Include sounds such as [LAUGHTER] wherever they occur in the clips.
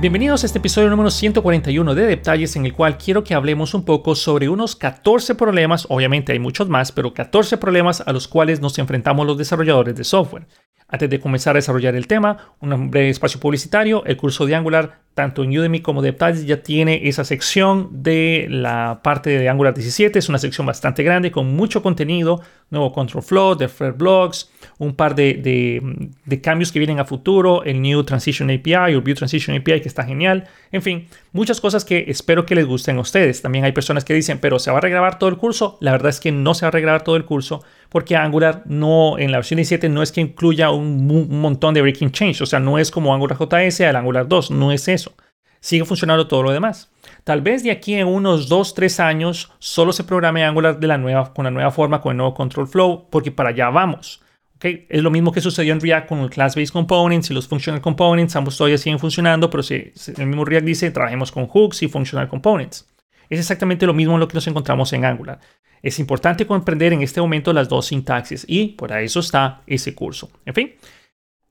Bienvenidos a este episodio número 141 de Detalles en el cual quiero que hablemos un poco sobre unos 14 problemas, obviamente hay muchos más, pero 14 problemas a los cuales nos enfrentamos los desarrolladores de software. Antes de comenzar a desarrollar el tema, un breve espacio publicitario, el curso de Angular, tanto en Udemy como de Detalles, ya tiene esa sección de la parte de Angular 17. Es una sección bastante grande con mucho contenido, nuevo control flow, de blogs, un par de, cambios que vienen a futuro, el New Transition API o View Transition API que está genial. En fin, muchas cosas que espero que les gusten a ustedes. También hay personas que dicen, pero ¿se va a regrabar todo el curso? La verdad es que no se va a regrabar todo el curso porque Angular no, en la versión 17 no es que incluya un, un montón de breaking change. O sea, no es como Angular JS al Angular 2, no es eso. Sigue funcionando todo lo demás. Tal vez de aquí en unos 2, 3 años solo se programe Angular de la nueva, con la nueva forma, con el nuevo control flow, porque para allá vamos. Es lo mismo que sucedió en React con el Class-Based Components y los Functional Components. Ambos todavía siguen funcionando, pero si, el mismo React dice trabajemos con hooks y Functional Components. Es exactamente lo mismo en lo que nos encontramos en Angular. Es importante comprender en este momento las dos sintaxis y por eso está ese curso. En fin,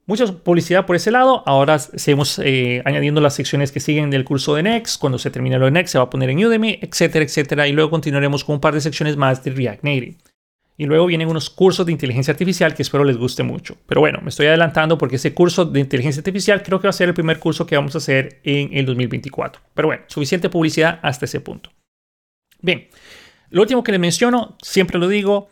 mucha publicidad por ese lado. Ahora seguimos eh, añadiendo las secciones que siguen del curso de Next. Cuando se termine lo de Next se va a poner en Udemy, etcétera, etcétera. Y luego continuaremos con un par de secciones más de React Native. Y luego vienen unos cursos de inteligencia artificial que espero les guste mucho. Pero bueno, me estoy adelantando porque ese curso de inteligencia artificial creo que va a ser el primer curso que vamos a hacer en el 2024. Pero bueno, suficiente publicidad hasta ese punto. Bien, lo último que les menciono, siempre lo digo,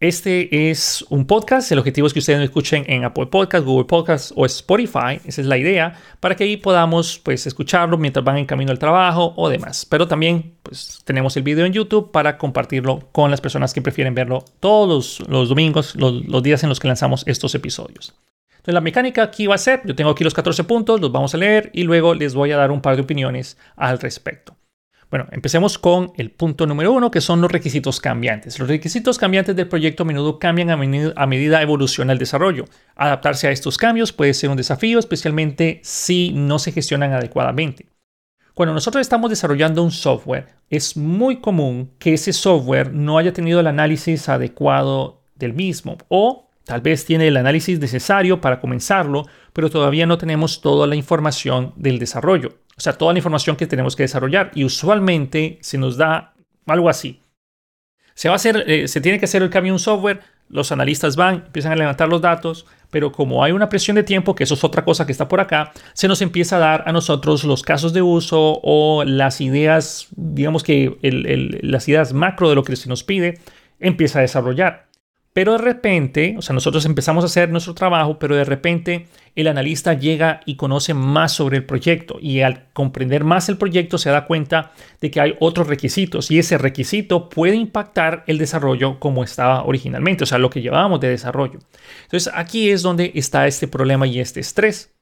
este es un podcast. El objetivo es que ustedes me escuchen en Apple Podcast, Google Podcast o Spotify. Esa es la idea para que ahí podamos pues, escucharlo mientras van en camino al trabajo o demás. Pero también pues, tenemos el video en YouTube para compartirlo con las personas que prefieren verlo todos los, domingos, los, los días en los que lanzamos estos episodios. Entonces la mecánica aquí va a ser, yo tengo aquí los 14 puntos, los vamos a leer y luego les voy a dar un par de opiniones al respecto. Bueno, empecemos con el punto número uno, que son los requisitos cambiantes. Los requisitos cambiantes del proyecto a menudo cambian a, medida evoluciona el desarrollo. Adaptarse a estos cambios puede ser un desafío, especialmente si no se gestionan adecuadamente. Cuando nosotros estamos desarrollando un software, es muy común que ese software no haya tenido el análisis adecuado del mismo o tal vez tiene el análisis necesario para comenzarlo, pero todavía no tenemos toda la información del desarrollo. O sea, toda la información que tenemos que desarrollar. Y usualmente se nos da algo así. Se, va a hacer, eh, se tiene que hacer el cambio en un software, los analistas van, empiezan a levantar los datos, pero como hay una presión de tiempo, que eso es otra cosa que está por acá, se nos empieza a dar a nosotros los casos de uso o las ideas, digamos que las ideas macro de lo que se nos pide, empieza a desarrollar. Pero de repente, o sea, nosotros empezamos a hacer nuestro trabajo, pero de repente el analista llega y conoce más sobre el proyecto y al comprender más el proyecto se da cuenta de que hay otros requisitos y ese requisito puede impactar el desarrollo como estaba originalmente, o sea, lo que llevábamos de desarrollo. Entonces aquí es donde está este problema y este estrés.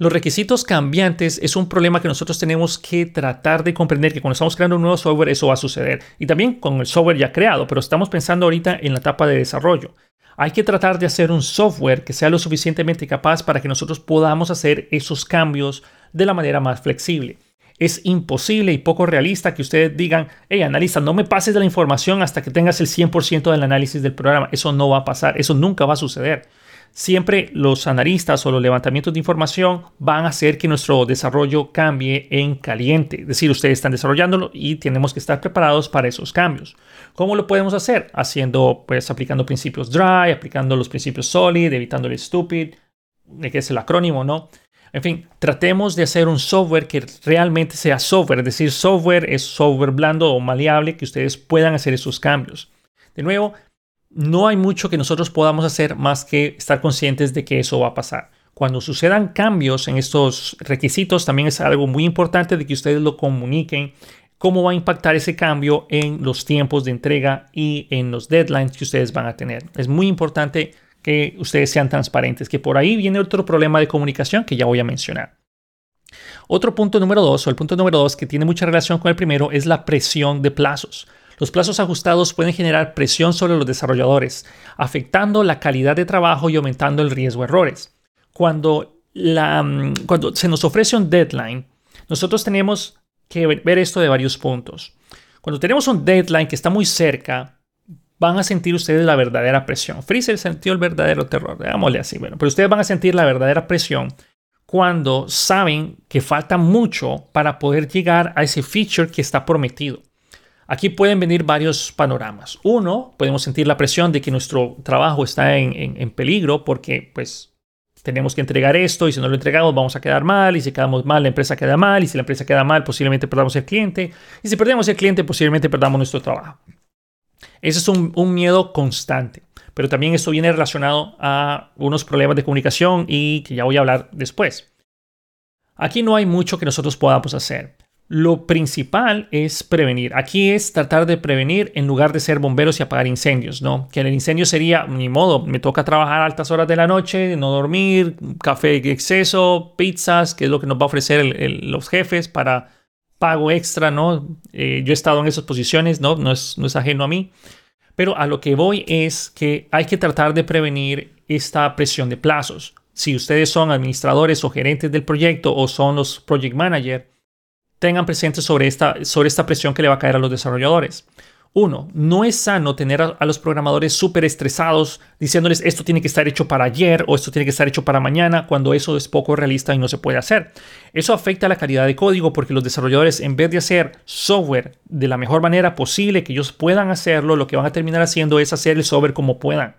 Los requisitos cambiantes es un problema que nosotros tenemos que tratar de comprender que cuando estamos creando un nuevo software eso va a suceder. Y también con el software ya creado, pero estamos pensando ahorita en la etapa de desarrollo. Hay que tratar de hacer un software que sea lo suficientemente capaz para que nosotros podamos hacer esos cambios de la manera más flexible. Es imposible y poco realista que ustedes digan, hey, analista, no me pases de la información hasta que tengas el 100% del análisis del programa. Eso no va a pasar, eso nunca va a suceder siempre los analistas o los levantamientos de información van a hacer que nuestro desarrollo cambie en caliente. Es decir, ustedes están desarrollándolo y tenemos que estar preparados para esos cambios. ¿Cómo lo podemos hacer? Haciendo, pues, aplicando principios dry, aplicando los principios solid, evitando el stupid, que es el acrónimo, ¿no? En fin, tratemos de hacer un software que realmente sea software, es decir, software es software blando o maleable que ustedes puedan hacer esos cambios. De nuevo, no hay mucho que nosotros podamos hacer más que estar conscientes de que eso va a pasar. Cuando sucedan cambios en estos requisitos, también es algo muy importante de que ustedes lo comuniquen cómo va a impactar ese cambio en los tiempos de entrega y en los deadlines que ustedes van a tener. Es muy importante que ustedes sean transparentes, que por ahí viene otro problema de comunicación que ya voy a mencionar. Otro punto número dos, o el punto número dos que tiene mucha relación con el primero, es la presión de plazos. Los plazos ajustados pueden generar presión sobre los desarrolladores, afectando la calidad de trabajo y aumentando el riesgo de errores. Cuando, mm, se nos ofrece un deadline, nosotros tenemos que ver esto de varios puntos. Cuando tenemos un deadline que está muy cerca, van a sentir ustedes la verdadera presión. Freezer sintió el verdadero terror, digámosle así. Bueno, pero ustedes van a sentir la verdadera presión cuando saben que falta mucho para poder llegar a ese feature que está prometido. Aquí pueden venir varios panoramas. Uno, podemos sentir la presión de que nuestro trabajo está en, peligro porque pues tenemos que entregar esto y si no lo entregamos vamos a quedar mal y si quedamos mal la empresa queda mal y si la empresa queda mal posiblemente perdamos el cliente y si perdemos el cliente posiblemente perdamos nuestro trabajo. Ese es un, un miedo constante, pero también esto viene relacionado a unos problemas de comunicación y que ya voy a hablar después. Aquí no hay mucho que nosotros podamos hacer. Lo principal es prevenir. Aquí es tratar de prevenir en lugar de ser bomberos y apagar incendios, ¿no? Que el incendio sería, ni modo, me toca trabajar a altas horas de la noche, no dormir, café en exceso, pizzas, que es lo que nos va a ofrecer los jefes para pago extra, ¿no? Eh, yo he estado en esas posiciones, ¿no? No es, no es ajeno a mí. Pero a lo que voy es que hay que tratar de prevenir esta presión de plazos. Si ustedes son administradores o gerentes del proyecto o son los project managers, tengan presente sobre esta, sobre esta presión que le va a caer a los desarrolladores. Uno, no es sano tener a, los programadores súper estresados diciéndoles esto tiene que estar hecho para ayer o esto tiene que estar hecho para mañana cuando eso es poco realista y no se puede hacer. Eso afecta la calidad de código porque los desarrolladores en vez de hacer software de la mejor manera posible que ellos puedan hacerlo, lo que van a terminar haciendo es hacer el software como puedan.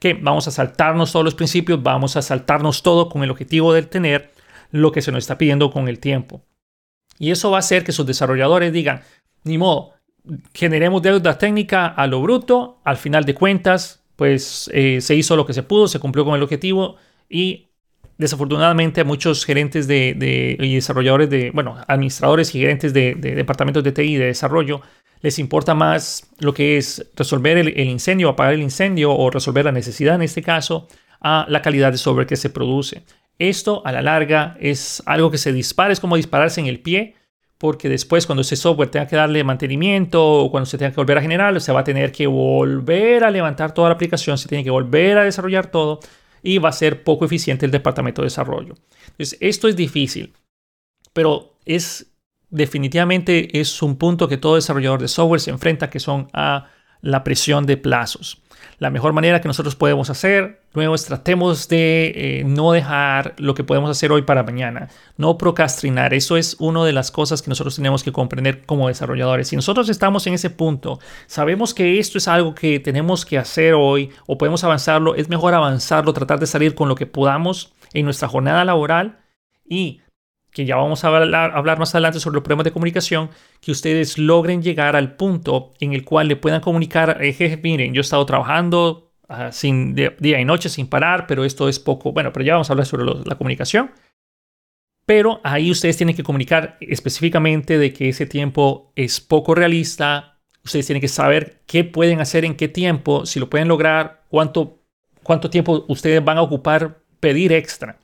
Que vamos a saltarnos todos los principios, vamos a saltarnos todo con el objetivo de tener lo que se nos está pidiendo con el tiempo. Y eso va a hacer que sus desarrolladores digan, ni modo, generemos deuda técnica a lo bruto, al final de cuentas, pues eh, se hizo lo que se pudo, se cumplió con el objetivo y desafortunadamente a muchos gerentes de, y desarrolladores de, bueno, administradores y gerentes de, departamentos de TI de desarrollo, les importa más lo que es resolver el, el, incendio, apagar el incendio o resolver la necesidad en este caso, a la calidad de software que se produce. Esto a la larga es algo que se dispara, es como dispararse en el pie, porque después cuando ese software tenga que darle mantenimiento o cuando se tenga que volver a generar, se va a tener que volver a levantar toda la aplicación, se tiene que volver a desarrollar todo y va a ser poco eficiente el departamento de desarrollo. Entonces, esto es difícil, pero es definitivamente es un punto que todo desarrollador de software se enfrenta, que son a la presión de plazos. La mejor manera que nosotros podemos hacer, luego tratemos de eh, no dejar lo que podemos hacer hoy para mañana, no procrastinar. Eso es una de las cosas que nosotros tenemos que comprender como desarrolladores. Si nosotros estamos en ese punto, sabemos que esto es algo que tenemos que hacer hoy o podemos avanzarlo, es mejor avanzarlo, tratar de salir con lo que podamos en nuestra jornada laboral y que ya vamos a hablar, más adelante sobre los problemas de comunicación, que ustedes logren llegar al punto en el cual le puedan comunicar, eh, miren, yo he estado trabajando ah, sin día y noche sin parar, pero esto es poco, bueno, pero ya vamos a hablar sobre la comunicación. Pero ahí ustedes tienen que comunicar específicamente de que ese tiempo es poco realista. Ustedes tienen que saber qué pueden hacer en qué tiempo, si lo pueden lograr, cuánto, cuánto tiempo ustedes van a ocupar pedir extra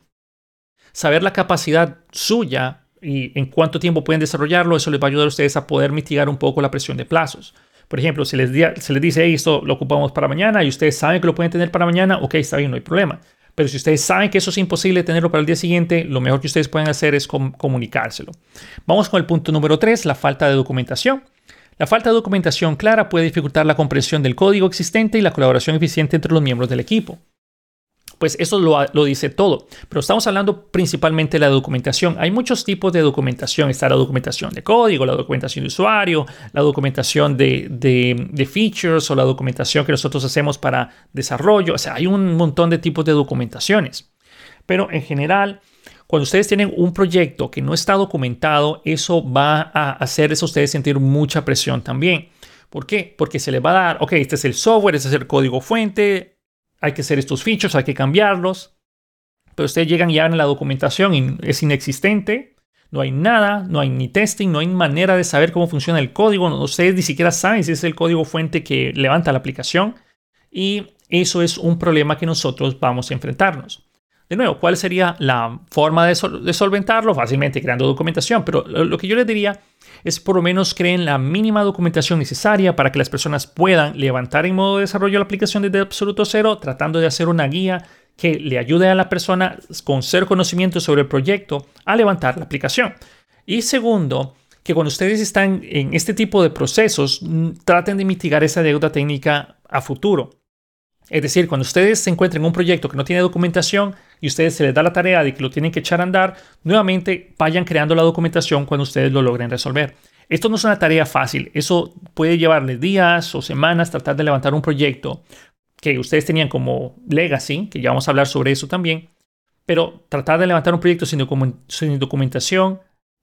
saber la capacidad suya y en cuánto tiempo pueden desarrollarlo, eso les va a ayudar a ustedes a poder mitigar un poco la presión de plazos. Por ejemplo, si les, se les dice, esto lo ocupamos para mañana y ustedes saben que lo pueden tener para mañana, ok, está bien, no hay problema. Pero si ustedes saben que eso es imposible tenerlo para el día siguiente, lo mejor que ustedes pueden hacer es comunicárselo. Vamos con el punto número 3, la falta de documentación. La falta de documentación clara puede dificultar la comprensión del código existente y la colaboración eficiente entre los miembros del equipo pues eso lo, dice todo. Pero estamos hablando principalmente de la documentación. Hay muchos tipos de documentación. Está la documentación de código, la documentación de usuario, la documentación de, de, features o la documentación que nosotros hacemos para desarrollo. O sea, hay un montón de tipos de documentaciones. Pero en general, cuando ustedes tienen un proyecto que no está documentado, eso va a hacer a ustedes sentir mucha presión también. ¿Por qué? Porque se les va a dar, ok, este es el software, este es el código fuente, hay que hacer estos features, hay que cambiarlos. Pero ustedes llegan ya en la documentación y es inexistente. No hay nada, no hay ni testing, no hay manera de saber cómo funciona el código. Ustedes ni siquiera saben si es el código fuente que levanta la aplicación. Y eso es un problema que nosotros vamos a enfrentarnos. De nuevo, ¿cuál sería la forma de, solventarlo? Fácilmente creando documentación. Pero lo que yo les diría es por lo menos creen la mínima documentación necesaria para que las personas puedan levantar en modo de desarrollo la aplicación desde absoluto cero, tratando de hacer una guía que le ayude a la persona con cero conocimiento sobre el proyecto a levantar la aplicación. Y segundo, que cuando ustedes están en este tipo de procesos, traten de mitigar esa deuda técnica a futuro. Es decir, cuando ustedes se encuentren en un proyecto que no tiene documentación y ustedes se les da la tarea de que lo tienen que echar a andar, nuevamente vayan creando la documentación cuando ustedes lo logren resolver. Esto no es una tarea fácil, eso puede llevarles días o semanas tratar de levantar un proyecto que ustedes tenían como legacy, que ya vamos a hablar sobre eso también, pero tratar de levantar un proyecto sin, documentación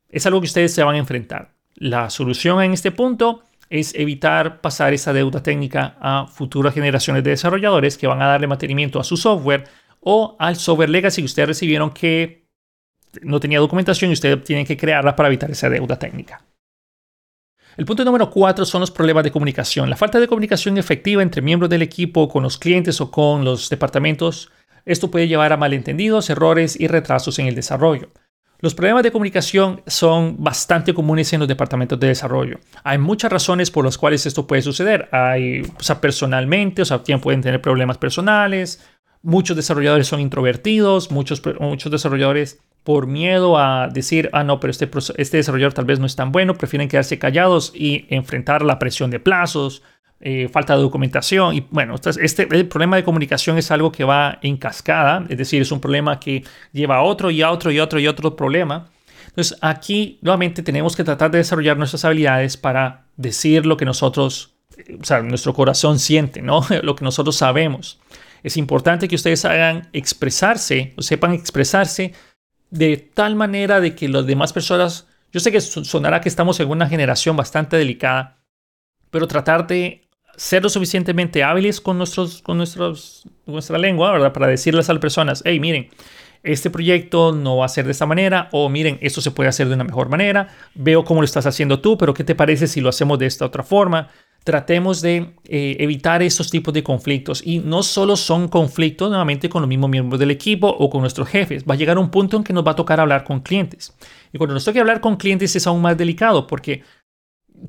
es algo que ustedes se van a enfrentar. La solución en este punto es evitar pasar esa deuda técnica a futuras generaciones de desarrolladores que van a darle mantenimiento a su software o al software legacy que ustedes recibieron que no tenía documentación y ustedes tienen que crearla para evitar esa deuda técnica. El punto número cuatro son los problemas de comunicación. La falta de comunicación efectiva entre miembros del equipo, con los clientes o con los departamentos. Esto puede llevar a malentendidos, errores y retrasos en el desarrollo. Los problemas de comunicación son bastante comunes en los departamentos de desarrollo. Hay muchas razones por las cuales esto puede suceder. Hay, o sea, personalmente, o sea, pueden tener problemas personales. Muchos desarrolladores son introvertidos, muchos, muchos desarrolladores por miedo a decir, ah, no, pero este, este desarrollador tal vez no es tan bueno, prefieren quedarse callados y enfrentar la presión de plazos, eh, falta de documentación. Y bueno, este, el problema de comunicación es algo que va en cascada, es decir, es un problema que lleva a otro y a otro y a otro y otro problema. Entonces, aquí nuevamente tenemos que tratar de desarrollar nuestras habilidades para decir lo que nosotros, o sea, nuestro corazón siente, ¿no? [LAUGHS] lo que nosotros sabemos. Es importante que ustedes hagan expresarse, o sepan expresarse de tal manera de que las demás personas, yo sé que sonará que estamos en una generación bastante delicada, pero tratar de ser lo suficientemente hábiles con, nuestros, con nuestros, nuestra lengua, ¿verdad? Para decirles a las personas, hey, miren, este proyecto no va a ser de esta manera, o miren, esto se puede hacer de una mejor manera, veo cómo lo estás haciendo tú, pero ¿qué te parece si lo hacemos de esta otra forma? tratemos de eh, evitar estos tipos de conflictos. Y no solo son conflictos nuevamente con los mismos miembros del equipo o con nuestros jefes. Va a llegar un punto en que nos va a tocar hablar con clientes. Y cuando nos toque hablar con clientes es aún más delicado porque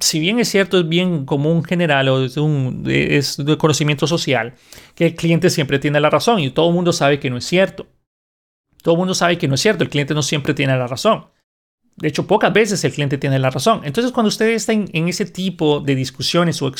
si bien es cierto, es bien común general o es, un, es de conocimiento social que el cliente siempre tiene la razón y todo el mundo sabe que no es cierto. Todo el mundo sabe que no es cierto, el cliente no siempre tiene la razón. De hecho, pocas veces el cliente tiene la razón. Entonces, cuando ustedes están en ese tipo de discusiones o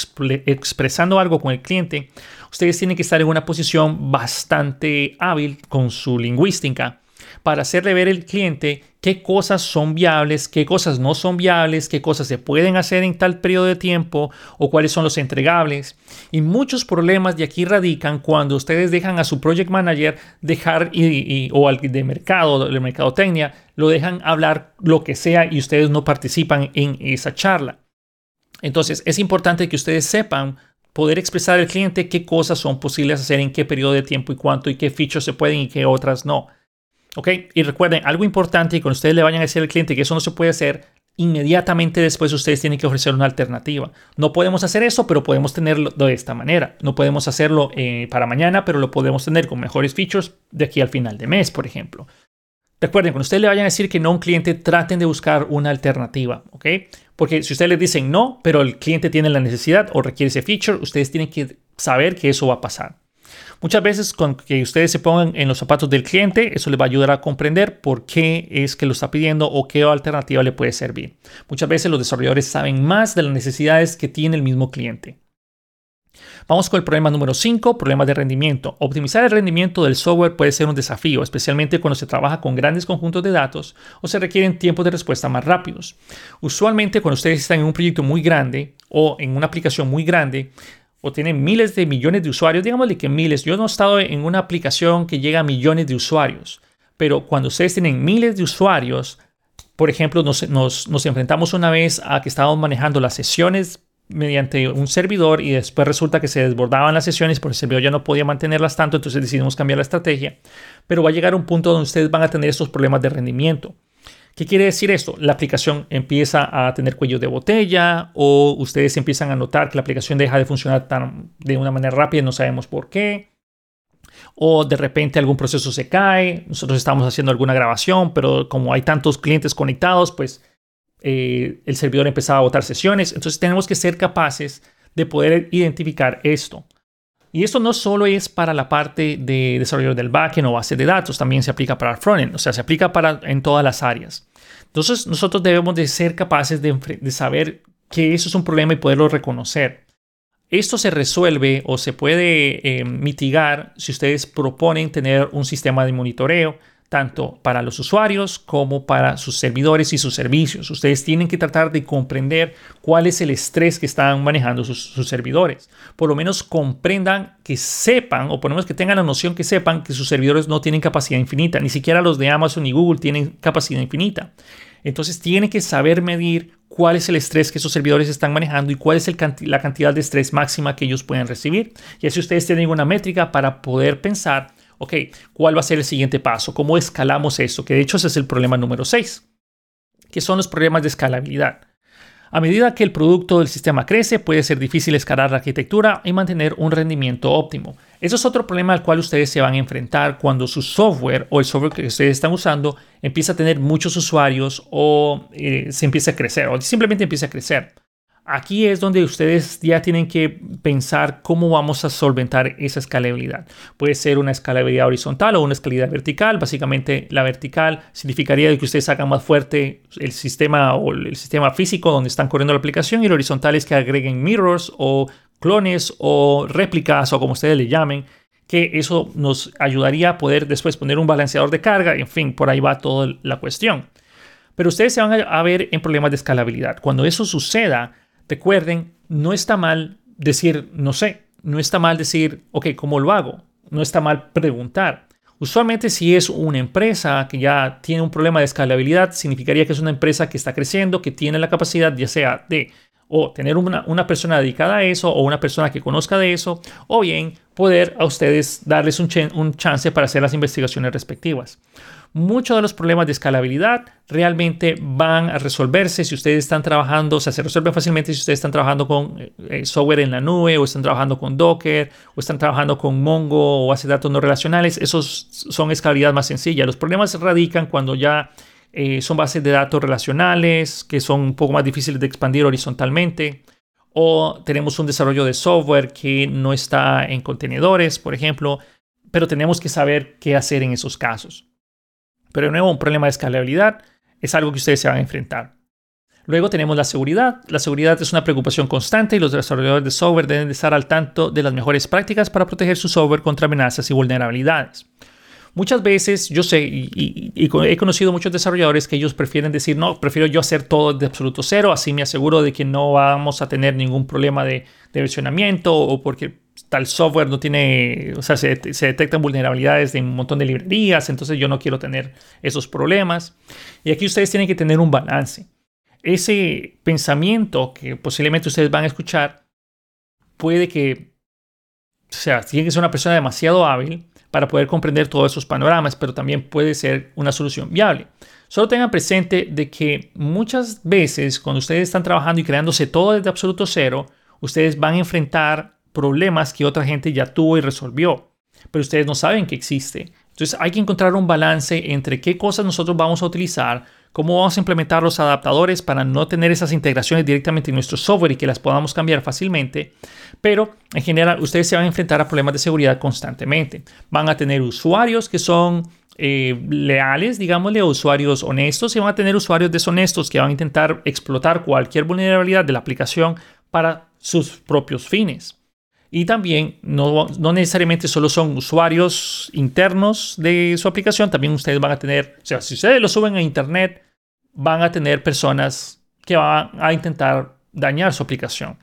expresando algo con el cliente, ustedes tienen que estar en una posición bastante hábil con su lingüística para hacerle ver al cliente qué cosas son viables, qué cosas no son viables, qué cosas se pueden hacer en tal periodo de tiempo o cuáles son los entregables. Y muchos problemas de aquí radican cuando ustedes dejan a su project manager dejar y, o al de mercado, de mercadotecnia, lo dejan hablar lo que sea y ustedes no participan en esa charla. Entonces es importante que ustedes sepan poder expresar al cliente qué cosas son posibles hacer en qué periodo de tiempo y cuánto y qué features se pueden y qué otras no. ¿Ok? Y recuerden, algo importante, y cuando ustedes le vayan a decir al cliente que eso no se puede hacer, inmediatamente después ustedes tienen que ofrecer una alternativa. No podemos hacer eso, pero podemos tenerlo de esta manera. No podemos hacerlo eh, para mañana, pero lo podemos tener con mejores features de aquí al final de mes, por ejemplo. Recuerden, cuando ustedes le vayan a decir que no a un cliente, traten de buscar una alternativa, ¿ok? Porque si ustedes les dicen no, pero el cliente tiene la necesidad o requiere ese feature, ustedes tienen que saber que eso va a pasar. Muchas veces con que ustedes se pongan en los zapatos del cliente, eso les va a ayudar a comprender por qué es que lo está pidiendo o qué alternativa le puede servir. Muchas veces los desarrolladores saben más de las necesidades que tiene el mismo cliente. Vamos con el problema número 5, problemas de rendimiento. Optimizar el rendimiento del software puede ser un desafío, especialmente cuando se trabaja con grandes conjuntos de datos o se requieren tiempos de respuesta más rápidos. Usualmente cuando ustedes están en un proyecto muy grande o en una aplicación muy grande, o tienen miles de millones de usuarios, digámosle que miles, yo no he estado en una aplicación que llega a millones de usuarios, pero cuando ustedes tienen miles de usuarios, por ejemplo, nos, nos, enfrentamos una vez a que estábamos manejando las sesiones mediante un servidor y después resulta que se desbordaban las sesiones porque el servidor ya no podía mantenerlas tanto, entonces decidimos cambiar la estrategia. Pero va a llegar un punto donde ustedes van a tener estos problemas de rendimiento. ¿Qué quiere decir esto? La aplicación empieza a tener cuello de botella o ustedes empiezan a notar que la aplicación deja de funcionar tan, de una manera rápida y no sabemos por qué. O de repente algún proceso se cae, nosotros estamos haciendo alguna grabación, pero como hay tantos clientes conectados, pues eh, el servidor empezaba a botar sesiones. Entonces tenemos que ser capaces de poder identificar esto. Y esto no solo es para la parte de desarrollo del backend o base de datos, también se aplica para el frontend, o sea, se aplica para en todas las áreas. Entonces nosotros debemos de ser capaces de, saber que eso es un problema y poderlo reconocer. Esto se resuelve o se puede eh, mitigar si ustedes proponen tener un sistema de monitoreo tanto para los usuarios como para sus servidores y sus servicios. Ustedes tienen que tratar de comprender cuál es el estrés que están manejando sus, servidores. Por lo menos comprendan que sepan, o por lo menos que tengan la noción que sepan que sus servidores no tienen capacidad infinita. Ni siquiera los de Amazon y Google tienen capacidad infinita. Entonces tienen que saber medir cuál es el estrés que esos servidores están manejando y cuál es la cantidad de estrés máxima que ellos pueden recibir. Y así ustedes tienen una métrica para poder pensar ok, ¿cuál va a ser el siguiente paso? ¿Cómo escalamos esto? Que de hecho ese es el problema número 6, que son los problemas de escalabilidad. A medida que el producto del sistema crece, puede ser difícil escalar la arquitectura y mantener un rendimiento óptimo. Eso es otro problema al cual ustedes se van a enfrentar cuando su software o el software que ustedes están usando empieza a tener muchos usuarios o eh, se empieza a crecer o simplemente empieza a crecer. Aquí es donde ustedes ya tienen que pensar cómo vamos a solventar esa escalabilidad. Puede ser una escalabilidad horizontal o una escalabilidad vertical. Básicamente la vertical significaría que ustedes hagan más fuerte el sistema o el sistema físico donde están corriendo la aplicación y el horizontal es que agreguen mirrors o clones o réplicas o como ustedes le llamen que eso nos ayudaría a poder después poner un balanceador de carga. En fin, por ahí va toda la cuestión. Pero ustedes se van a ver en problemas de escalabilidad. Cuando eso suceda, Recuerden, no está mal decir, no sé, no está mal decir, ok, ¿cómo lo hago? No está mal preguntar. Usualmente si es una empresa que ya tiene un problema de escalabilidad, significaría que es una empresa que está creciendo, que tiene la capacidad ya sea de o tener una, una, persona dedicada a eso o una persona que conozca de eso, o bien poder a ustedes darles un, un chance para hacer las investigaciones respectivas muchos de los problemas de escalabilidad realmente van a resolverse si ustedes están trabajando, o sea, se resuelven fácilmente si ustedes están trabajando con eh, software en la nube o están trabajando con Docker o están trabajando con Mongo o de datos no relacionales. Esos son escalabilidad más sencilla. Los problemas radican cuando ya eh, son bases de datos relacionales que son un poco más difíciles de expandir horizontalmente o tenemos un desarrollo de software que no está en contenedores, por ejemplo, pero tenemos que saber qué hacer en esos casos. Pero de nuevo, un problema de escalabilidad es algo que ustedes se van a enfrentar. Luego tenemos la seguridad. La seguridad es una preocupación constante y los desarrolladores de software deben estar al tanto de las mejores prácticas para proteger su software contra amenazas y vulnerabilidades. Muchas veces yo sé y, he conocido muchos desarrolladores que ellos prefieren decir, no, prefiero yo hacer todo de absoluto cero, así me aseguro de que no vamos a tener ningún problema de, versionamiento o porque tal software no tiene, o sea, se, detectan vulnerabilidades de un montón de librerías, entonces yo no quiero tener esos problemas. Y aquí ustedes tienen que tener un balance. Ese pensamiento que posiblemente ustedes van a escuchar puede que, o sea, tiene que ser una persona demasiado hábil para poder comprender todos esos panoramas, pero también puede ser una solución viable. Solo tengan presente de que muchas veces cuando ustedes están trabajando y creándose todo desde absoluto cero, ustedes van a enfrentar problemas que otra gente ya tuvo y resolvió, pero ustedes no saben que existe. Entonces hay que encontrar un balance entre qué cosas nosotros vamos a utilizar, cómo vamos a implementar los adaptadores para no tener esas integraciones directamente en nuestro software y que las podamos cambiar fácilmente. Pero en general ustedes se van a enfrentar a problemas de seguridad constantemente. Van a tener usuarios que son eh, leales, digámosle, usuarios honestos y van a tener usuarios deshonestos que van a intentar explotar cualquier vulnerabilidad de la aplicación para sus propios fines. Y también no, necesariamente solo son usuarios internos de su aplicación, también ustedes van a tener, o sea, si ustedes lo suben a internet, van a tener personas que van a intentar dañar su aplicación.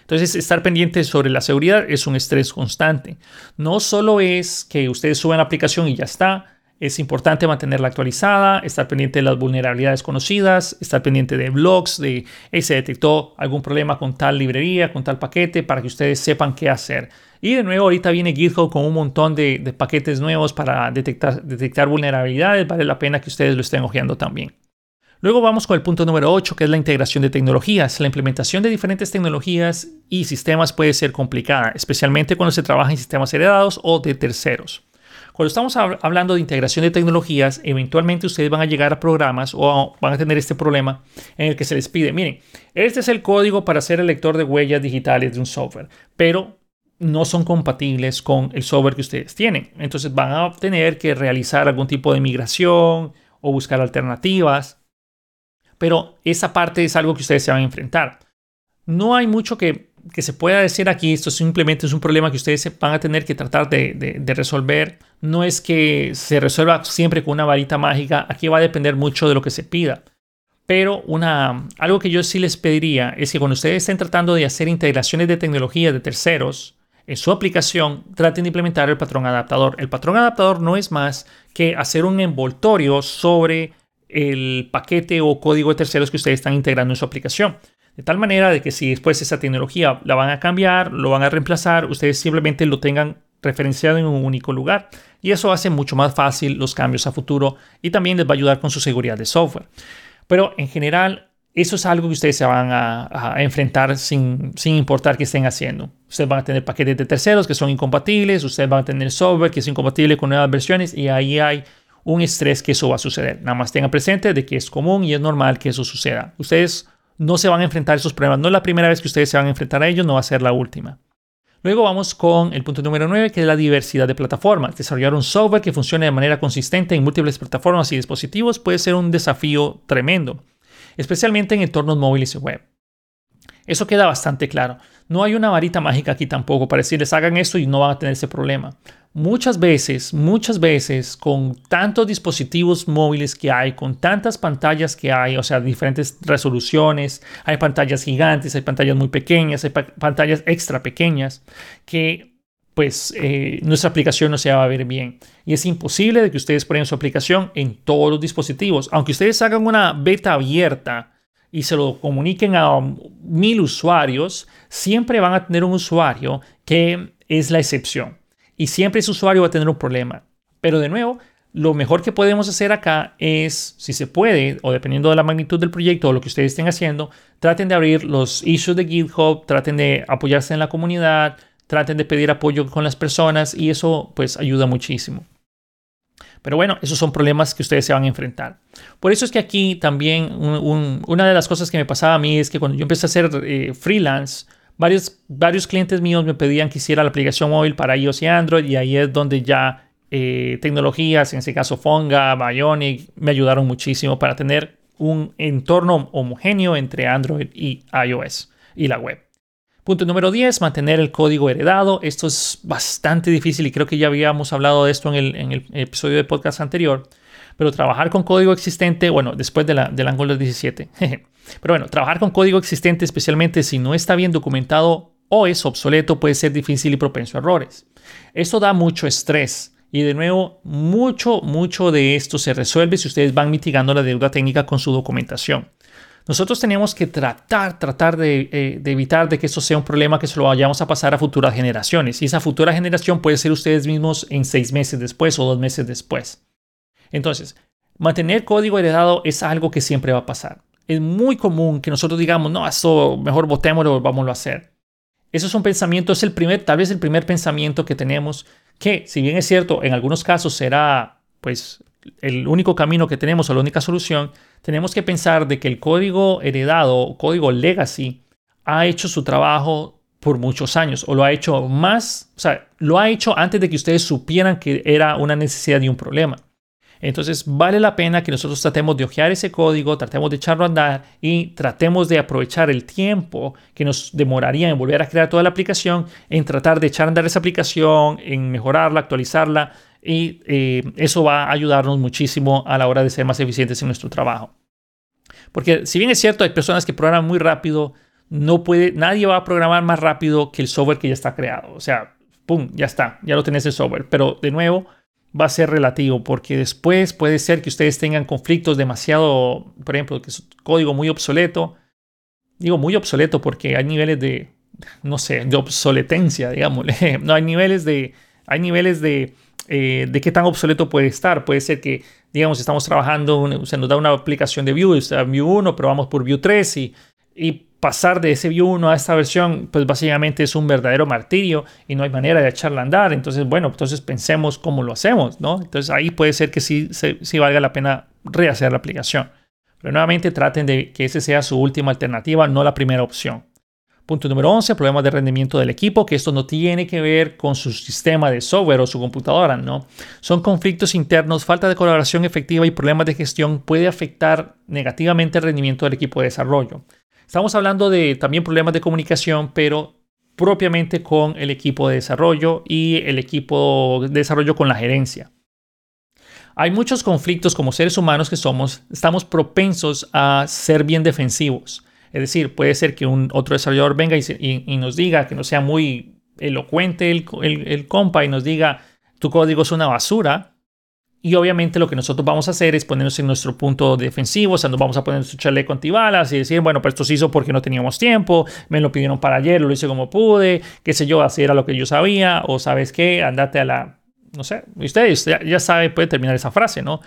Entonces, estar pendiente sobre la seguridad es un estrés constante. No solo es que ustedes suben la aplicación y ya está, es importante mantenerla actualizada, estar pendiente de las vulnerabilidades conocidas, estar pendiente de blogs, de hey, se detectó algún problema con tal librería, con tal paquete, para que ustedes sepan qué hacer. Y de nuevo, ahorita viene GitHub con un montón de, paquetes nuevos para detectar, detectar vulnerabilidades. Vale la pena que ustedes lo estén ojeando también. Luego vamos con el punto número 8, que es la integración de tecnologías. La implementación de diferentes tecnologías y sistemas puede ser complicada, especialmente cuando se trabaja en sistemas heredados o de terceros. Cuando estamos hablando de integración de tecnologías, eventualmente ustedes van a llegar a programas o van a tener este problema en el que se les pide, miren, este es el código para hacer el lector de huellas digitales de un software, pero no son compatibles con el software que ustedes tienen. Entonces van a tener que realizar algún tipo de migración o buscar alternativas. Pero esa parte es algo que ustedes se van a enfrentar. No hay mucho que que se pueda decir aquí, esto simplemente es un problema que ustedes van a tener que tratar de, de, resolver. No es que se resuelva siempre con una varita mágica, aquí va a depender mucho de lo que se pida. Pero una, algo que yo sí les pediría es que cuando ustedes estén tratando de hacer integraciones de tecnología de terceros en su aplicación, traten de implementar el patrón adaptador. El patrón adaptador no es más que hacer un envoltorio sobre el paquete o código de terceros que ustedes están integrando en su aplicación. De tal manera de que si después esa tecnología la van a cambiar, lo van a reemplazar, ustedes simplemente lo tengan referenciado en un único lugar. Y eso hace mucho más fácil los cambios a futuro y también les va a ayudar con su seguridad de software. Pero en general, eso es algo que ustedes se van a, enfrentar sin, sin, importar qué estén haciendo. Ustedes van a tener paquetes de terceros que son incompatibles, ustedes van a tener software que es incompatible con nuevas versiones y ahí hay un estrés que eso va a suceder. Nada más tengan presente de que es común y es normal que eso suceda. Ustedes no se van a enfrentar a esos problemas. No es la primera vez que ustedes se van a enfrentar a ellos, no va a ser la última. Luego vamos con el punto número 9, que es la diversidad de plataformas. Desarrollar un software que funcione de manera consistente en múltiples plataformas y dispositivos puede ser un desafío tremendo, especialmente en entornos móviles y web. Eso queda bastante claro. No hay una varita mágica aquí tampoco para decirles hagan esto y no van a tener ese problema muchas veces, muchas veces con tantos dispositivos móviles que hay, con tantas pantallas que hay, o sea, diferentes resoluciones, hay pantallas gigantes, hay pantallas muy pequeñas, hay pantallas extra pequeñas, que pues eh, nuestra aplicación no se va a ver bien. Y es imposible de que ustedes pongan su aplicación en todos los dispositivos. Aunque ustedes hagan una beta abierta y se lo comuniquen a mil usuarios, siempre van a tener un usuario que es la excepción y siempre ese usuario va a tener un problema. Pero de nuevo, lo mejor que podemos hacer acá es, si se puede, o dependiendo de la magnitud del proyecto o lo que ustedes estén haciendo, traten de abrir los issues de GitHub, traten de apoyarse en la comunidad, traten de pedir apoyo con las personas y eso pues ayuda muchísimo. Pero bueno, esos son problemas que ustedes se van a enfrentar. Por eso es que aquí también una de las cosas que me pasaba a mí es que cuando yo empecé a hacer eh, freelance, varios, varios clientes míos me pedían que hiciera la aplicación móvil para iOS y Android y ahí es donde ya eh, tecnologías, en este caso Fonga, Bionic, me ayudaron muchísimo para tener un entorno homogéneo entre Android y iOS y la web. Punto número 10, mantener el código heredado. Esto es bastante difícil y creo que ya habíamos hablado de esto en el, en el episodio de podcast anterior. Pero trabajar con código existente, bueno, después de la, del Angular [LAUGHS] 17. Pero bueno, trabajar con código existente, especialmente si no está bien documentado o es obsoleto, puede ser difícil y propenso a errores. Esto da mucho estrés. Y de nuevo, mucho, mucho de esto se resuelve si ustedes van mitigando la deuda técnica con su documentación. Nosotros tenemos que tratar, tratar de, eh, de, evitar de que esto sea un problema que se lo vayamos a pasar a futuras generaciones. Y esa futura generación puede ser ustedes mismos en seis meses después o dos meses después. Entonces, mantener código heredado es algo que siempre va a pasar es muy común que nosotros digamos, no, eso mejor votémoslo, vamos a hacer. Eso es un pensamiento, es el primer, tal vez el primer pensamiento que tenemos, que si bien es cierto, en algunos casos será pues el único camino que tenemos o la única solución, tenemos que pensar de que el código heredado, código legacy, ha hecho su trabajo por muchos años o lo ha hecho más, o sea, lo ha hecho antes de que ustedes supieran que era una necesidad y un problema. Entonces vale la pena que nosotros tratemos de ojear ese código, tratemos de echarlo a andar y tratemos de aprovechar el tiempo que nos demoraría en volver a crear toda la aplicación, en tratar de echar a andar esa aplicación, en mejorarla, actualizarla y eh, eso va a ayudarnos muchísimo a la hora de ser más eficientes en nuestro trabajo. Porque si bien es cierto, hay personas que programan muy rápido, no puede, nadie va a programar más rápido que el software que ya está creado. O sea, ¡pum! Ya está, ya lo tenés el software. Pero de nuevo, va a ser relativo, porque después puede ser que ustedes tengan conflictos demasiado, por ejemplo, que es código muy obsoleto. Digo muy obsoleto porque hay niveles de, no sé, de obsoletencia, digámosle. [LAUGHS] No hay niveles de, hay niveles de, eh, de qué tan obsoleto puede estar. Puede ser que, digamos, estamos trabajando, se nos da una aplicación de Vue, Vue 1, pero vamos por Vue 3 y, y pasar de ese View 1 a esta versión, pues básicamente es un verdadero martirio y no hay manera de echarla a andar. Entonces, bueno, entonces pensemos cómo lo hacemos, ¿no? Entonces ahí puede ser que sí, sí valga la pena rehacer la aplicación. Pero nuevamente traten de que esa sea su última alternativa, no la primera opción. Punto número 11, problemas de rendimiento del equipo, que esto no tiene que ver con su sistema de software o su computadora, ¿no? Son conflictos internos, falta de colaboración efectiva y problemas de gestión puede afectar negativamente el rendimiento del equipo de desarrollo. Estamos hablando de también problemas de comunicación, pero propiamente con el equipo de desarrollo y el equipo de desarrollo con la gerencia. Hay muchos conflictos como seres humanos que somos, estamos propensos a ser bien defensivos. Es decir, puede ser que un otro desarrollador venga y, nos diga, que no sea muy elocuente el, compa y nos diga, tu código es una basura, y obviamente lo que nosotros vamos a hacer es ponernos en nuestro punto defensivo, o sea, nos vamos a poner su chaleco antibalas y decir, bueno, pues esto se hizo porque no teníamos tiempo, me lo pidieron para ayer, lo hice como pude, qué sé yo, así era lo que yo sabía, o sabes qué, andate a la, no sé, ustedes ya, ya saben, puede terminar esa frase, ¿no?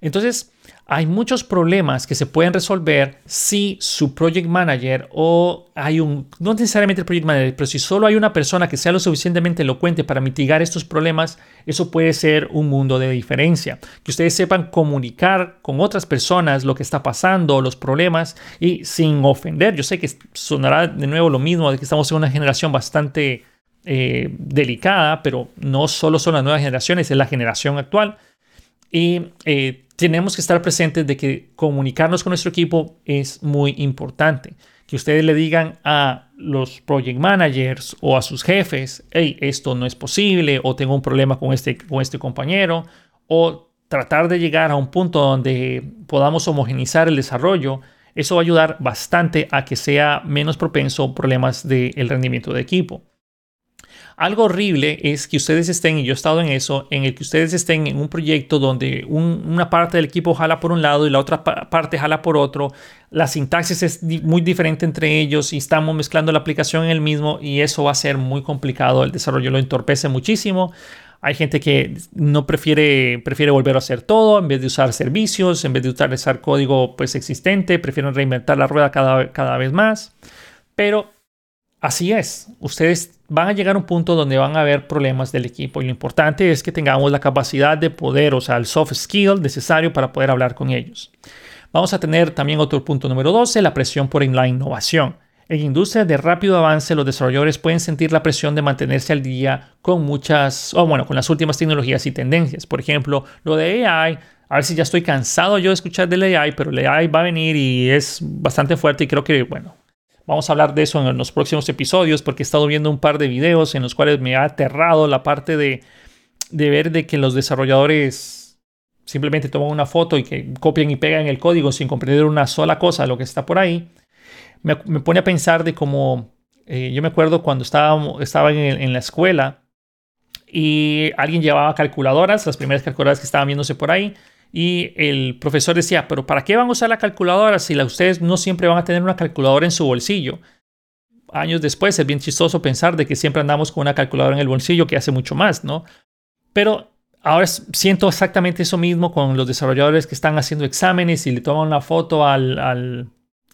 Entonces, hay muchos problemas que se pueden resolver si su project manager o hay un, no necesariamente el project manager, pero si solo hay una persona que sea lo suficientemente elocuente para mitigar estos problemas, eso puede ser un mundo de diferencia. Que ustedes sepan comunicar con otras personas lo que está pasando, los problemas y sin ofender. Yo sé que sonará de nuevo lo mismo, de que estamos en una generación bastante eh, delicada, pero no solo son las nuevas generaciones, es la generación actual. Y eh, tenemos que estar presentes de que comunicarnos con nuestro equipo es muy importante. Que ustedes le digan a los project managers o a sus jefes, hey, esto no es posible o tengo un problema con este, con este compañero o tratar de llegar a un punto donde podamos homogenizar el desarrollo. Eso va a ayudar bastante a que sea menos propenso a problemas del rendimiento de equipo. Algo horrible es que ustedes estén, y yo he estado en eso, en el que ustedes estén en un proyecto donde una parte del equipo jala por un lado y la otra parte jala por otro. La sintaxis es muy diferente entre ellos y estamos mezclando la aplicación en el mismo y eso va a ser muy complicado. El desarrollo lo entorpece muchísimo. Hay gente que no prefiere, prefiere volver a hacer todo en vez de usar servicios, en vez de utilizar código pues, existente, prefieren reinventar la rueda cada, cada vez más. Pero Así es, ustedes van a llegar a un punto donde van a haber problemas del equipo y lo importante es que tengamos la capacidad de poder, o sea, el soft skill necesario para poder hablar con ellos. Vamos a tener también otro punto número 12, la presión por la innovación. En industrias de rápido avance, los desarrolladores pueden sentir la presión de mantenerse al día con muchas, o bueno, con las últimas tecnologías y tendencias. Por ejemplo, lo de AI, a ver si ya estoy cansado yo de escuchar del AI, pero el AI va a venir y es bastante fuerte y creo que, bueno, Vamos a hablar de eso en los próximos episodios porque he estado viendo un par de videos en los cuales me ha aterrado la parte de, ver de que los desarrolladores simplemente toman una foto y que copian y pegan el código sin comprender una sola cosa de lo que está por ahí. Me, pone a pensar de cómo eh, yo me acuerdo cuando estaba, estaba en, en la escuela y alguien llevaba calculadoras, las primeras calculadoras que estaban viéndose por ahí, y el profesor decía, pero ¿para qué van a usar la calculadora si la, ustedes no siempre van a tener una calculadora en su bolsillo? Años después es bien chistoso pensar de que siempre andamos con una calculadora en el bolsillo que hace mucho más, ¿no? Pero ahora siento exactamente eso mismo con los desarrolladores que están haciendo exámenes y le toman una foto al, al,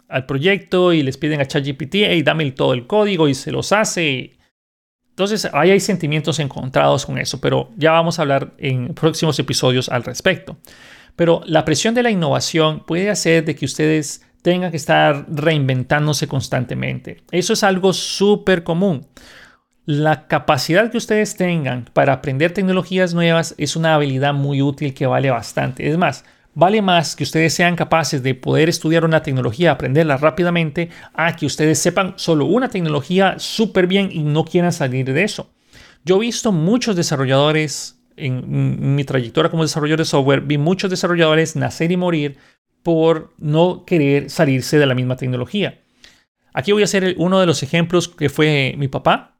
al proyecto y les piden a ChatGPT, hey, dame todo el código y se los hace. Entonces, ahí hay sentimientos encontrados con eso, pero ya vamos a hablar en próximos episodios al respecto. Pero la presión de la innovación puede hacer de que ustedes tengan que estar reinventándose constantemente. Eso es algo súper común. La capacidad que ustedes tengan para aprender tecnologías nuevas es una habilidad muy útil que vale bastante. Es más, Vale más que ustedes sean capaces de poder estudiar una tecnología, aprenderla rápidamente, a que ustedes sepan solo una tecnología súper bien y no quieran salir de eso. Yo he visto muchos desarrolladores en mi trayectoria como desarrollador de software, vi muchos desarrolladores nacer y morir por no querer salirse de la misma tecnología. Aquí voy a hacer uno de los ejemplos que fue mi papá.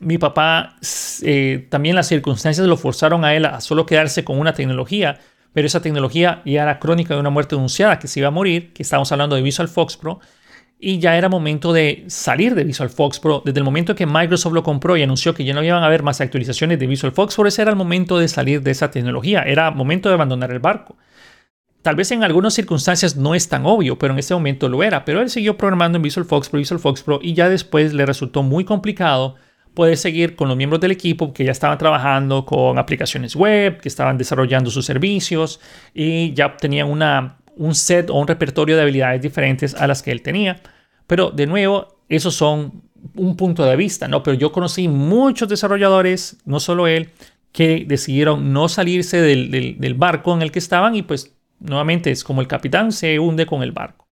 Mi papá, eh, también las circunstancias lo forzaron a él a solo quedarse con una tecnología pero esa tecnología ya era crónica de una muerte anunciada que se iba a morir, que estábamos hablando de Visual Fox Pro, y ya era momento de salir de Visual Fox Pro. Desde el momento que Microsoft lo compró y anunció que ya no iban a haber más actualizaciones de Visual Fox Pro, ese era el momento de salir de esa tecnología, era momento de abandonar el barco. Tal vez en algunas circunstancias no es tan obvio, pero en ese momento lo era. Pero él siguió programando en Visual Fox Pro, Visual Fox Pro y ya después le resultó muy complicado poder seguir con los miembros del equipo que ya estaban trabajando con aplicaciones web, que estaban desarrollando sus servicios y ya tenían una, un set o un repertorio de habilidades diferentes a las que él tenía. Pero de nuevo, esos son un punto de vista, ¿no? Pero yo conocí muchos desarrolladores, no solo él, que decidieron no salirse del, del barco en el que estaban y pues nuevamente es como el capitán se hunde con el barco.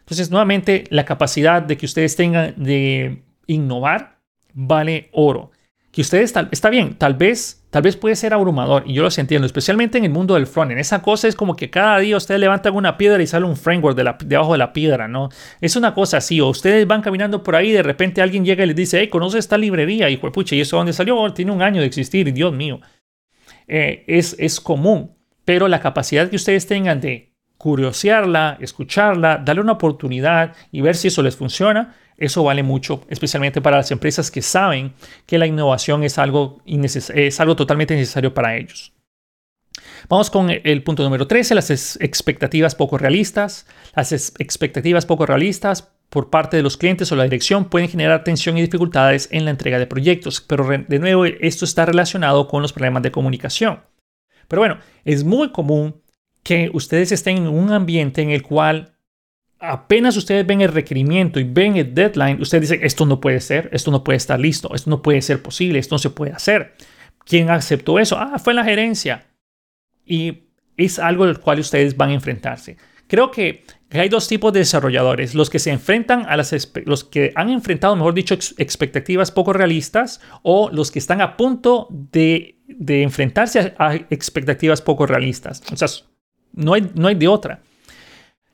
Entonces, nuevamente, la capacidad de que ustedes tengan de innovar vale oro. Que ustedes, tal, está bien, tal vez, tal vez puede ser abrumador, y yo lo entiendo, especialmente en el mundo del front. En esa cosa es como que cada día ustedes levantan una piedra y sale un framework de debajo de la piedra, ¿no? Es una cosa así, o ustedes van caminando por ahí y de repente alguien llega y les dice, hey, ¿conoce esta librería? Y pucha, ¿y eso dónde salió? Oh, tiene un año de existir, Dios mío. Eh, es, es común, pero la capacidad que ustedes tengan de curiosearla, escucharla, darle una oportunidad y ver si eso les funciona, eso vale mucho, especialmente para las empresas que saben que la innovación es algo, es algo totalmente necesario para ellos. Vamos con el punto número 13, las expectativas poco realistas. Las expectativas poco realistas por parte de los clientes o la dirección pueden generar tensión y dificultades en la entrega de proyectos, pero de nuevo esto está relacionado con los problemas de comunicación. Pero bueno, es muy común que ustedes estén en un ambiente en el cual apenas ustedes ven el requerimiento y ven el deadline, ustedes dicen, esto no puede ser, esto no puede estar listo, esto no puede ser posible, esto no se puede hacer. ¿Quién aceptó eso? Ah, fue la gerencia. Y es algo del cual ustedes van a enfrentarse. Creo que hay dos tipos de desarrolladores, los que se enfrentan a las los que han enfrentado, mejor dicho, expectativas poco realistas o los que están a punto de, enfrentarse a, a expectativas poco realistas. O sea, no hay, no hay de otra.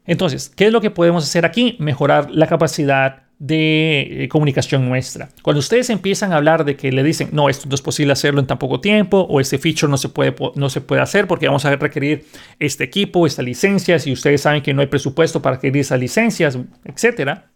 Entonces, ¿qué es lo que podemos hacer aquí? Mejorar la capacidad de eh, comunicación nuestra. Cuando ustedes empiezan a hablar de que le dicen, no, esto no es posible hacerlo en tan poco tiempo, o este feature no se puede, no se puede hacer porque vamos a requerir este equipo, estas licencias, y ustedes saben que no hay presupuesto para adquirir esas licencias, etcétera.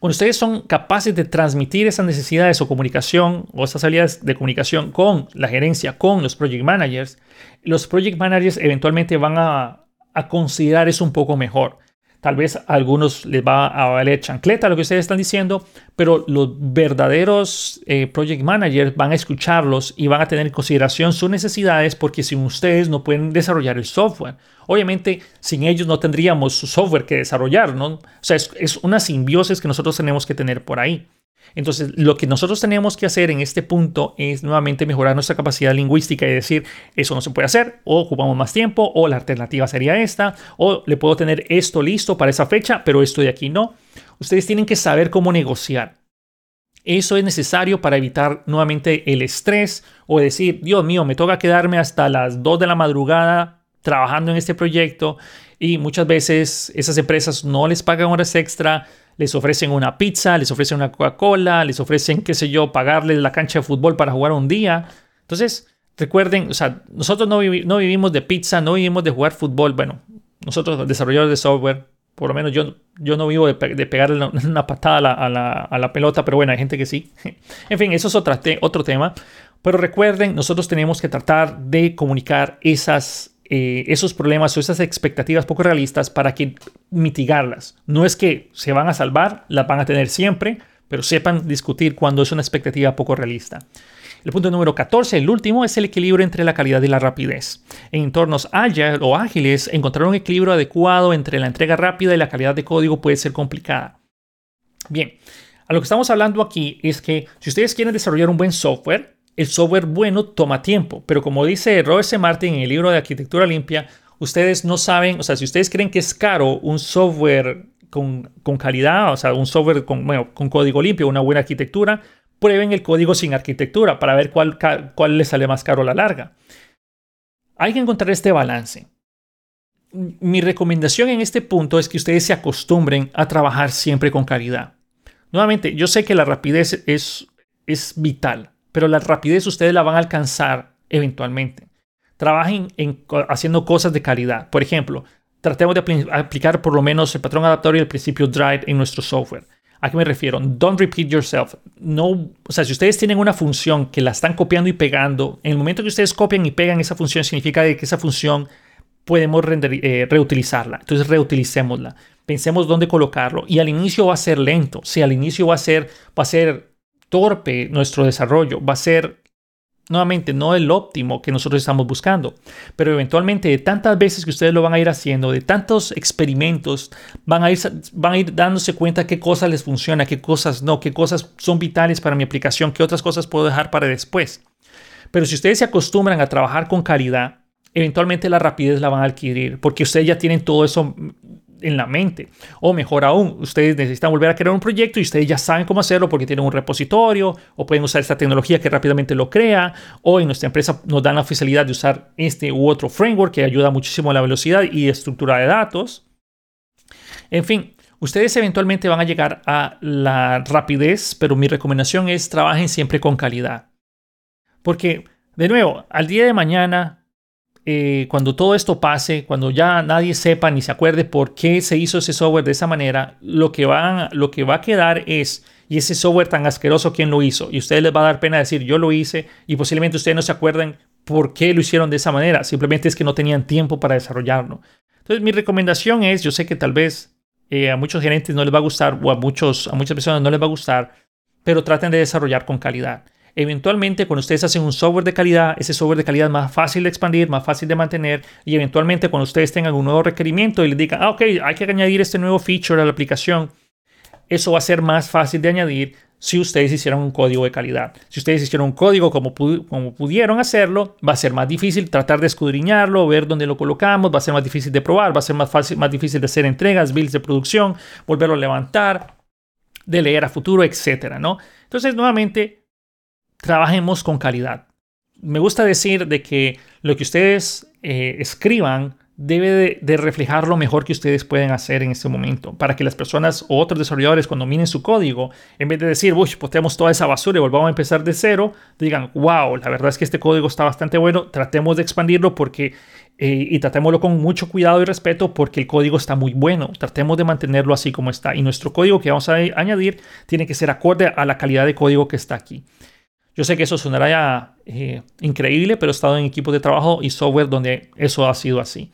Cuando ustedes son capaces de transmitir esas necesidades o comunicación o esas salidas de comunicación con la gerencia, con los project managers, los project managers eventualmente van a, a considerar eso un poco mejor. Tal vez a algunos les va a valer chancleta lo que ustedes están diciendo, pero los verdaderos eh, project managers van a escucharlos y van a tener en consideración sus necesidades porque sin ustedes no pueden desarrollar el software. Obviamente, sin ellos no tendríamos software que desarrollar, ¿no? O sea, es, es una simbiosis que nosotros tenemos que tener por ahí. Entonces, lo que nosotros tenemos que hacer en este punto es nuevamente mejorar nuestra capacidad lingüística y decir, eso no se puede hacer, o ocupamos más tiempo, o la alternativa sería esta, o le puedo tener esto listo para esa fecha, pero esto de aquí no. Ustedes tienen que saber cómo negociar. Eso es necesario para evitar nuevamente el estrés o decir, Dios mío, me toca quedarme hasta las 2 de la madrugada trabajando en este proyecto y muchas veces esas empresas no les pagan horas extra, les ofrecen una pizza, les ofrecen una Coca-Cola, les ofrecen, qué sé yo, pagarles la cancha de fútbol para jugar un día. Entonces, recuerden, o sea, nosotros no, vivimos de pizza, no vivimos de jugar fútbol. Bueno, nosotros desarrolladores de software, por lo menos yo, yo no vivo de, pegarle [LAUGHS] una patada a la, pelota, pero bueno, hay gente que sí. [LAUGHS] en fin, eso es otro tema. Pero recuerden, nosotros tenemos que tratar de comunicar esas eh, esos problemas o esas expectativas poco realistas para que mitigarlas. No es que se van a salvar, las van a tener siempre, pero sepan discutir cuando es una expectativa poco realista. El punto número 14, el último, es el equilibrio entre la calidad y la rapidez. En entornos agile o ágiles, encontrar un equilibrio adecuado entre la entrega rápida y la calidad de código puede ser complicada. Bien, a lo que estamos hablando aquí es que si ustedes quieren desarrollar un buen software, el software bueno toma tiempo, pero como dice Robert C. Martin en el libro de Arquitectura Limpia, ustedes no saben, o sea, si ustedes creen que es caro un software con, calidad, o sea, un software con, con código limpio, una buena arquitectura, prueben el código sin arquitectura para ver cuál, cuál les sale más caro a la larga. Hay que encontrar este balance. Mi recomendación en este punto es que ustedes se acostumbren a trabajar siempre con calidad. Nuevamente, yo sé que la rapidez es, es vital pero la rapidez ustedes la van a alcanzar eventualmente. Trabajen en, haciendo cosas de calidad. Por ejemplo, tratemos de aplicar por lo menos el patrón adaptador y el principio Drive en nuestro software. ¿A qué me refiero? Don't repeat yourself. No, o sea, si ustedes tienen una función que la están copiando y pegando, en el momento que ustedes copian y pegan esa función, significa que esa función podemos eh, reutilizarla. Entonces, reutilicémosla. Pensemos dónde colocarlo. Y al inicio va a ser lento. Si al inicio va a ser, va a ser torpe nuestro desarrollo, va a ser nuevamente no el óptimo que nosotros estamos buscando, pero eventualmente de tantas veces que ustedes lo van a ir haciendo, de tantos experimentos, van a ir, van a ir dándose cuenta qué cosas les funciona, qué cosas no, qué cosas son vitales para mi aplicación, qué otras cosas puedo dejar para después. Pero si ustedes se acostumbran a trabajar con calidad, eventualmente la rapidez la van a adquirir, porque ustedes ya tienen todo eso en la mente. O mejor aún, ustedes necesitan volver a crear un proyecto y ustedes ya saben cómo hacerlo porque tienen un repositorio o pueden usar esta tecnología que rápidamente lo crea. O en nuestra empresa nos dan la oficialidad de usar este u otro framework que ayuda muchísimo a la velocidad y estructura de datos. En fin, ustedes eventualmente van a llegar a la rapidez, pero mi recomendación es trabajen siempre con calidad. Porque, de nuevo, al día de mañana eh, cuando todo esto pase, cuando ya nadie sepa ni se acuerde por qué se hizo ese software de esa manera, lo que, va, lo que va a quedar es, y ese software tan asqueroso, ¿quién lo hizo? Y a ustedes les va a dar pena decir, yo lo hice, y posiblemente ustedes no se acuerden por qué lo hicieron de esa manera, simplemente es que no tenían tiempo para desarrollarlo. Entonces mi recomendación es, yo sé que tal vez eh, a muchos gerentes no les va a gustar, o a, muchos, a muchas personas no les va a gustar, pero traten de desarrollar con calidad. Eventualmente, cuando ustedes hacen un software de calidad, ese software de calidad es más fácil de expandir, más fácil de mantener. Y eventualmente, cuando ustedes tengan un nuevo requerimiento y les digan, ah, ok, hay que añadir este nuevo feature a la aplicación, eso va a ser más fácil de añadir si ustedes hicieron un código de calidad. Si ustedes hicieron un código como, como pudieron hacerlo, va a ser más difícil tratar de escudriñarlo, ver dónde lo colocamos, va a ser más difícil de probar, va a ser más, fácil, más difícil de hacer entregas, builds de producción, volverlo a levantar, de leer a futuro, etcétera, ¿no? Entonces, nuevamente, trabajemos con calidad. Me gusta decir de que lo que ustedes eh, escriban debe de, reflejar lo mejor que ustedes pueden hacer en este momento, para que las personas o otros desarrolladores cuando miren su código, en vez de decir, uy, tenemos toda esa basura y volvamos a empezar de cero, digan, wow, la verdad es que este código está bastante bueno, tratemos de expandirlo porque, eh, y tratémoslo con mucho cuidado y respeto porque el código está muy bueno, tratemos de mantenerlo así como está. Y nuestro código que vamos a añadir tiene que ser acorde a la calidad de código que está aquí. Yo sé que eso sonará ya eh, increíble, pero he estado en equipos de trabajo y software donde eso ha sido así.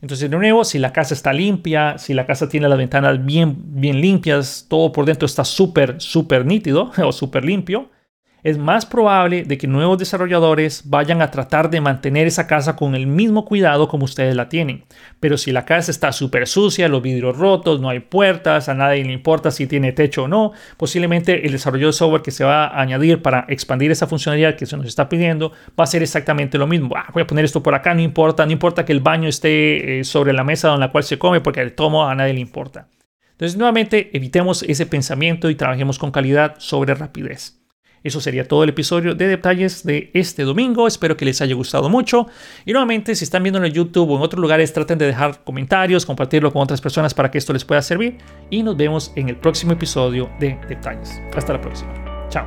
Entonces, de nuevo, si la casa está limpia, si la casa tiene las ventanas bien, bien limpias, todo por dentro está súper, súper nítido [LAUGHS] o súper limpio, es más probable de que nuevos desarrolladores vayan a tratar de mantener esa casa con el mismo cuidado como ustedes la tienen. Pero si la casa está súper sucia, los vidrios rotos, no hay puertas, a nadie le importa si tiene techo o no, posiblemente el desarrollo de software que se va a añadir para expandir esa funcionalidad que se nos está pidiendo va a ser exactamente lo mismo. Ah, voy a poner esto por acá, no importa, no importa que el baño esté eh, sobre la mesa en la cual se come porque el tomo a nadie le importa. Entonces, nuevamente, evitemos ese pensamiento y trabajemos con calidad sobre rapidez. Eso sería todo el episodio de detalles de este domingo. Espero que les haya gustado mucho. Y nuevamente, si están viendo en YouTube o en otros lugares, traten de dejar comentarios, compartirlo con otras personas para que esto les pueda servir. Y nos vemos en el próximo episodio de detalles. Hasta la próxima. Chao.